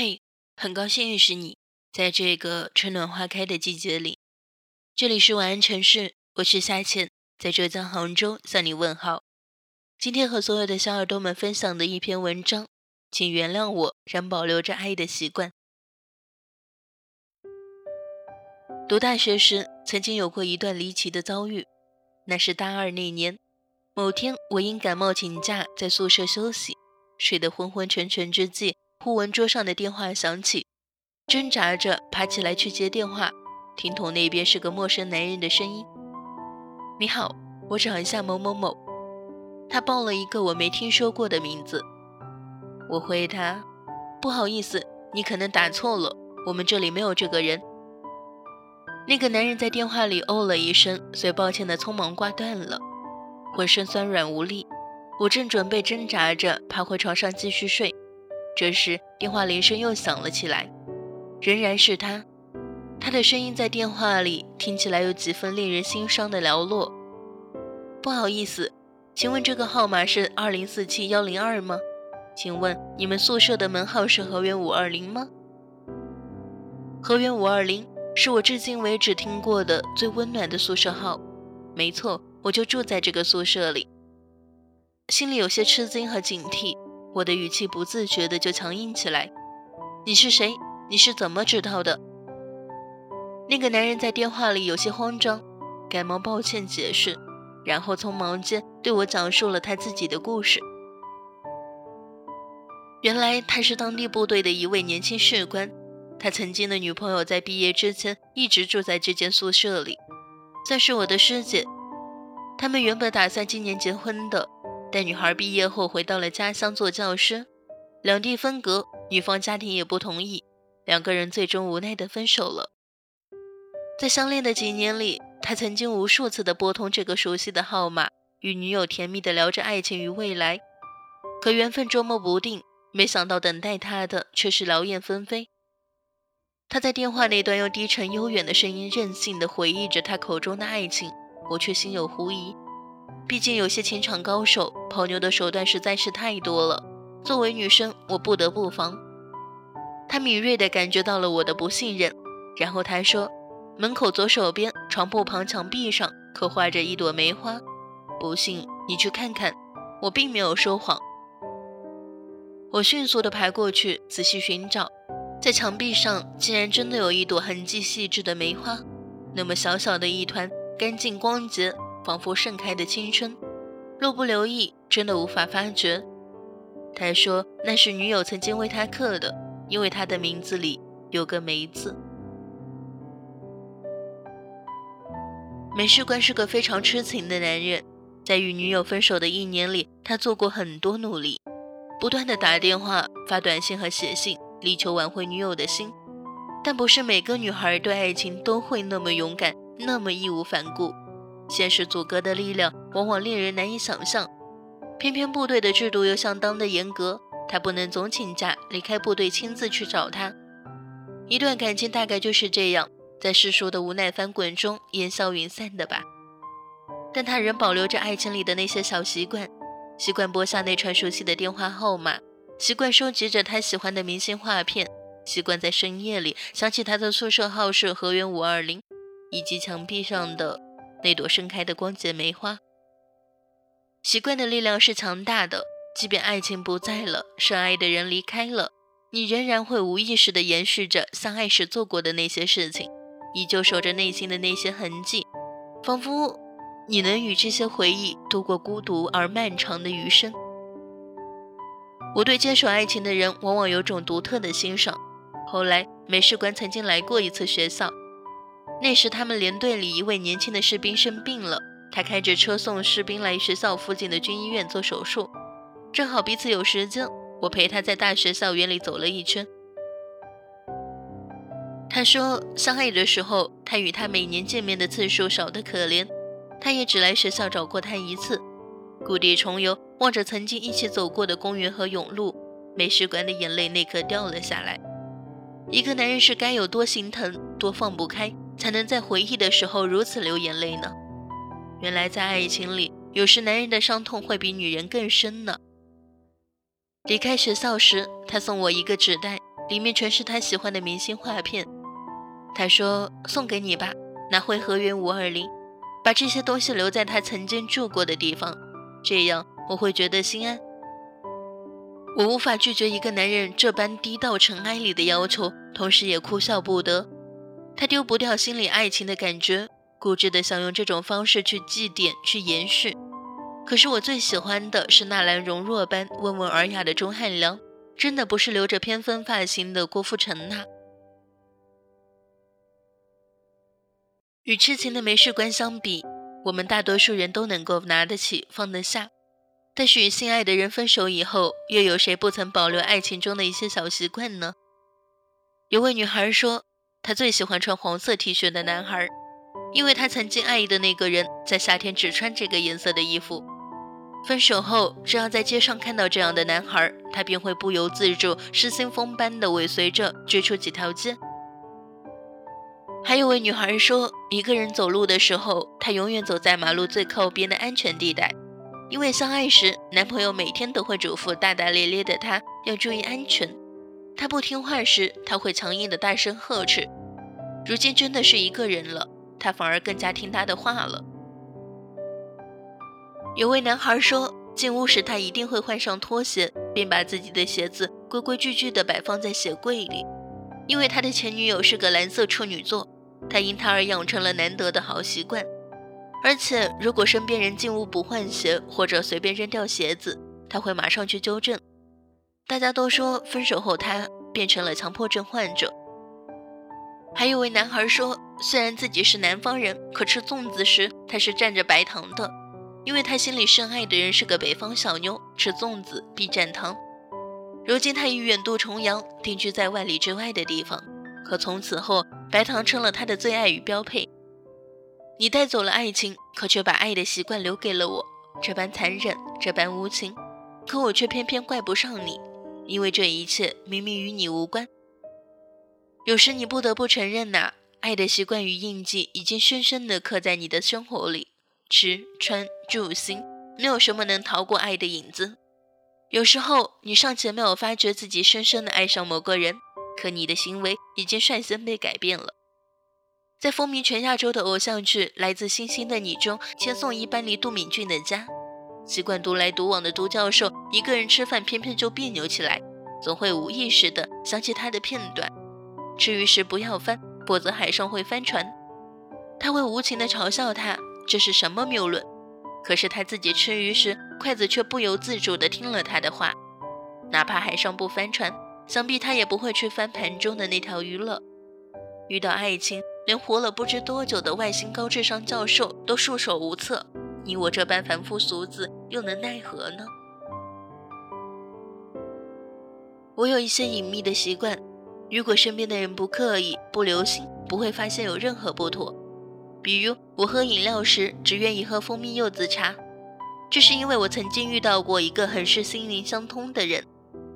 嘿，很高兴认识你，在这个春暖花开的季节里，这里是晚安城市，我是夏倩，在浙江杭州向你问好。今天和所有的小耳朵们分享的一篇文章，请原谅我仍保留着爱的习惯。读大学时，曾经有过一段离奇的遭遇，那是大二那年，某天我因感冒请假，在宿舍休息，睡得昏昏沉沉之际。忽闻桌上的电话响起，挣扎着爬起来去接电话，听筒那边是个陌生男人的声音：“你好，我找一下某某某。”他报了一个我没听说过的名字。我回他：“不好意思，你可能打错了，我们这里没有这个人。”那个男人在电话里哦了一声，随抱歉的匆忙挂断了，浑身酸软无力。我正准备挣扎着爬回床上继续睡。这时，电话铃声又响了起来，仍然是他。他的声音在电话里听起来有几分令人心伤的寥落。不好意思，请问这个号码是二零四七幺零二吗？请问你们宿舍的门号是河源五二零吗？河源五二零是我至今为止听过的最温暖的宿舍号。没错，我就住在这个宿舍里。心里有些吃惊和警惕。我的语气不自觉的就强硬起来。你是谁？你是怎么知道的？那个男人在电话里有些慌张，赶忙抱歉解释，然后匆忙间对我讲述了他自己的故事。原来他是当地部队的一位年轻士官，他曾经的女朋友在毕业之前一直住在这间宿舍里，算是我的师姐。他们原本打算今年结婚的。但女孩毕业后回到了家乡做教师，两地分隔，女方家庭也不同意，两个人最终无奈的分手了。在相恋的几年里，他曾经无数次的拨通这个熟悉的号码，与女友甜蜜的聊着爱情与未来。可缘分捉摸不定，没想到等待他的却是劳燕分飞。他在电话那端用低沉悠远的声音任性的回忆着他口中的爱情，我却心有狐疑。毕竟有些情场高手泡妞的手段实在是太多了，作为女生，我不得不防。他敏锐地感觉到了我的不信任，然后他说：“门口左手边床铺旁墙壁上刻画着一朵梅花，不信你去看看。”我并没有说谎。我迅速地爬过去仔细寻找，在墙壁上竟然真的有一朵痕迹细致的梅花，那么小小的一团，干净光洁。仿佛盛开的青春，若不留意，真的无法发觉。他说那是女友曾经为他刻的，因为他的名字里有个梅字。梅士官是个非常痴情的男人，在与女友分手的一年里，他做过很多努力，不断的打电话、发短信和写信，力求挽回女友的心。但不是每个女孩对爱情都会那么勇敢，那么义无反顾。现实阻隔的力量往往令人难以想象，偏偏部队的制度又相当的严格，他不能总请假离开部队亲自去找她。一段感情大概就是这样，在世俗的无奈翻滚中烟消云散的吧。但他仍保留着爱情里的那些小习惯，习惯拨下那串熟悉的电话号码，习惯收集着他喜欢的明星画片，习惯在深夜里想起他的宿舍号是河源五二零，以及墙壁上的。那朵盛开的光洁梅花，习惯的力量是强大的。即便爱情不在了，深爱的人离开了，你仍然会无意识地延续着相爱时做过的那些事情，依旧守着内心的那些痕迹，仿佛你能与这些回忆度过孤独而漫长的余生。我对坚守爱情的人往往有种独特的欣赏。后来，美术馆曾经来过一次学校。那时，他们连队里一位年轻的士兵生病了，他开着车送士兵来学校附近的军医院做手术。正好彼此有时间，我陪他在大学校园里走了一圈。他说，相爱的时候，他与他每年见面的次数少得可怜，他也只来学校找过他一次。故地重游，望着曾经一起走过的公园和甬路，美食馆的眼泪那刻掉了下来。一个男人是该有多心疼，多放不开。才能在回忆的时候如此流眼泪呢？原来在爱情里，有时男人的伤痛会比女人更深呢。离开学校时，他送我一个纸袋，里面全是他喜欢的明星画片。他说：“送给你吧，拿回河源五二零，把这些东西留在他曾经住过的地方，这样我会觉得心安。”我无法拒绝一个男人这般低到尘埃里的要求，同时也哭笑不得。他丢不掉心里爱情的感觉，固执的想用这种方式去祭奠、去延续。可是我最喜欢的是纳兰容若般温文尔雅的钟汉良，真的不是留着偏分发型的郭富城呐。与痴情的没事关相比，我们大多数人都能够拿得起、放得下。但是与心爱的人分手以后，又有谁不曾保留爱情中的一些小习惯呢？有位女孩说，她最喜欢穿黄色 T 恤的男孩，因为她曾经爱意的那个人在夏天只穿这个颜色的衣服。分手后，只要在街上看到这样的男孩，她便会不由自主、失心疯般的尾随着追出几条街。还有位女孩说，一个人走路的时候，她永远走在马路最靠边的安全地带。因为相爱时，男朋友每天都会嘱咐大大咧咧的她要注意安全。他不听话时，他会强硬的大声呵斥。如今真的是一个人了，他反而更加听他的话了。有位男孩说，进屋时他一定会换上拖鞋，并把自己的鞋子规规矩矩地摆放在鞋柜里。因为他的前女友是个蓝色处女座，他因他而养成了难得的好习惯。而且，如果身边人进屋不换鞋，或者随便扔掉鞋子，他会马上去纠正。大家都说，分手后他变成了强迫症患者。还有位男孩说，虽然自己是南方人，可吃粽子时他是蘸着白糖的，因为他心里深爱的人是个北方小妞，吃粽子必蘸糖。如今他已远渡重洋，定居在万里之外的地方，可从此后，白糖成了他的最爱与标配。你带走了爱情，可却把爱的习惯留给了我，这般残忍，这般无情，可我却偏偏怪不上你，因为这一切明明与你无关。有时你不得不承认呐，爱的习惯与印记已经深深地刻在你的生活里，吃穿住行，没有什么能逃过爱的影子。有时候你尚且没有发觉自己深深地爱上某个人，可你的行为已经率先被改变了。在风靡全亚洲的偶像剧《来自星星的你》中，千颂伊搬离杜敏俊的家，习惯独来独往的都教授一个人吃饭，偏偏就别扭起来，总会无意识地想起他的片段。吃鱼时不要翻，否则海上会翻船。他会无情地嘲笑他，这是什么谬论？可是他自己吃鱼时，筷子却不由自主地听了他的话。哪怕海上不翻船，想必他也不会去翻盘中的那条鱼了。遇到爱情。连活了不知多久的外星高智商教授都束手无策，你我这般凡夫俗子又能奈何呢？我有一些隐秘的习惯，如果身边的人不刻意、不留心，不会发现有任何不妥。比如，我喝饮料时只愿意喝蜂蜜柚子茶，这是因为我曾经遇到过一个很是心灵相通的人，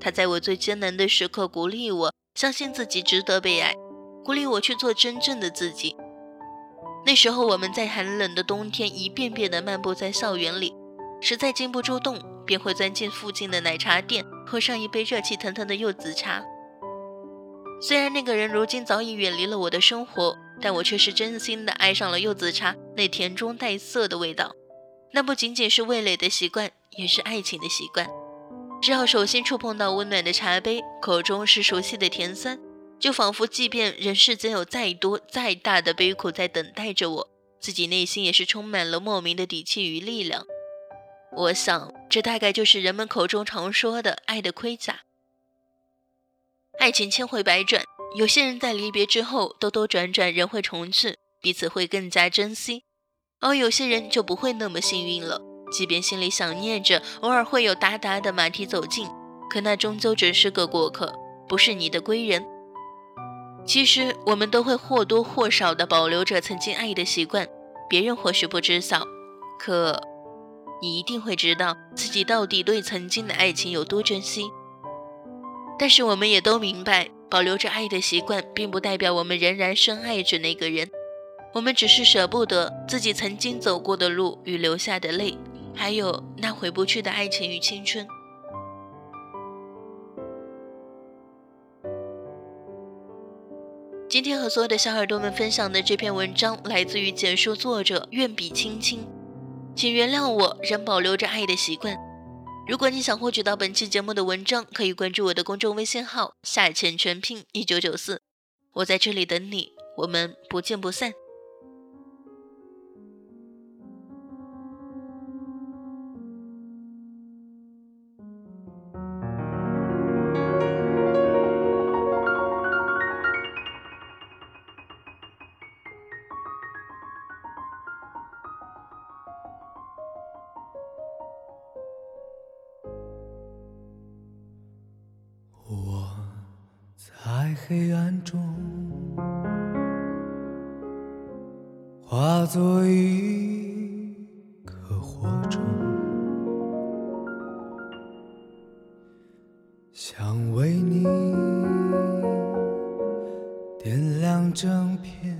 他在我最艰难的时刻鼓励我，相信自己值得被爱。鼓励我去做真正的自己。那时候我们在寒冷的冬天一遍遍地漫步在校园里，实在禁不住冻，便会钻进附近的奶茶店，喝上一杯热气腾腾的柚子茶。虽然那个人如今早已远离了我的生活，但我却是真心的爱上了柚子茶那甜中带涩的味道。那不仅仅是味蕾的习惯，也是爱情的习惯。只要手心触碰到温暖的茶杯，口中是熟悉的甜酸。就仿佛，即便人世间有再多再大的悲苦在等待着我，自己内心也是充满了莫名的底气与力量。我想，这大概就是人们口中常说的爱的盔甲。爱情千回百转，有些人在离别之后兜兜转转，人会重聚，彼此会更加珍惜；而有些人就不会那么幸运了，即便心里想念着，偶尔会有哒哒的马蹄走近，可那终究只是个过客，不是你的归人。其实我们都会或多或少地保留着曾经爱的习惯，别人或许不知晓，可你一定会知道自己到底对曾经的爱情有多珍惜。但是我们也都明白，保留着爱的习惯，并不代表我们仍然深爱着那个人，我们只是舍不得自己曾经走过的路与流下的泪，还有那回不去的爱情与青春。今天和所有的小耳朵们分享的这篇文章来自于简述作者愿笔青青，请原谅我仍保留着爱的习惯。如果你想获取到本期节目的文章，可以关注我的公众微信号下潜全拼一九九四，我在这里等你，我们不见不散。黑暗中，化作一颗火种，想为你点亮整片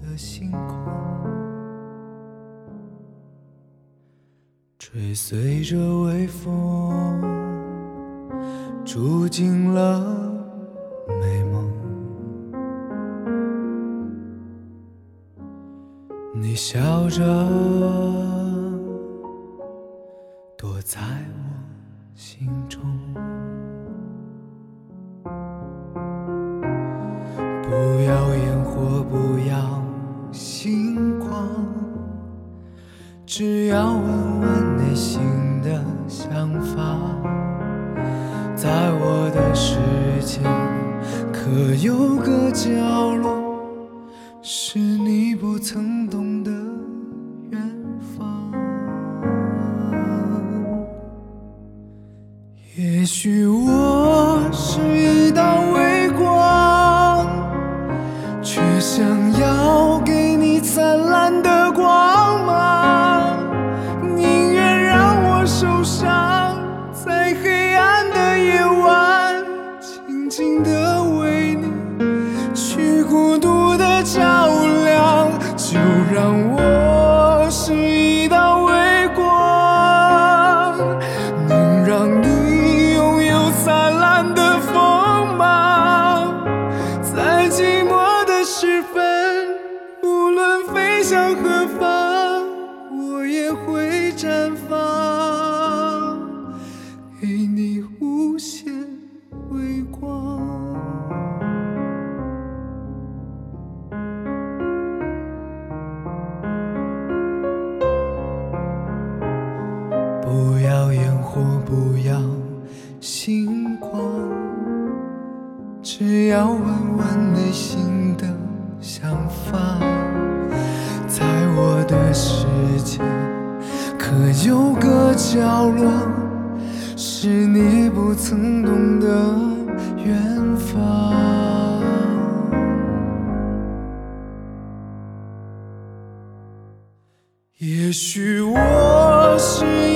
的星空，追随着微风，住进了。美笑着躲在我心中，不要烟火，不要星光，只要问问内心的想法，在我的世界。可有个角落，不要烟火，不要星光，只要问问内心的想法。在我的世界，可有个角落，是你不曾懂的远方。也许我是。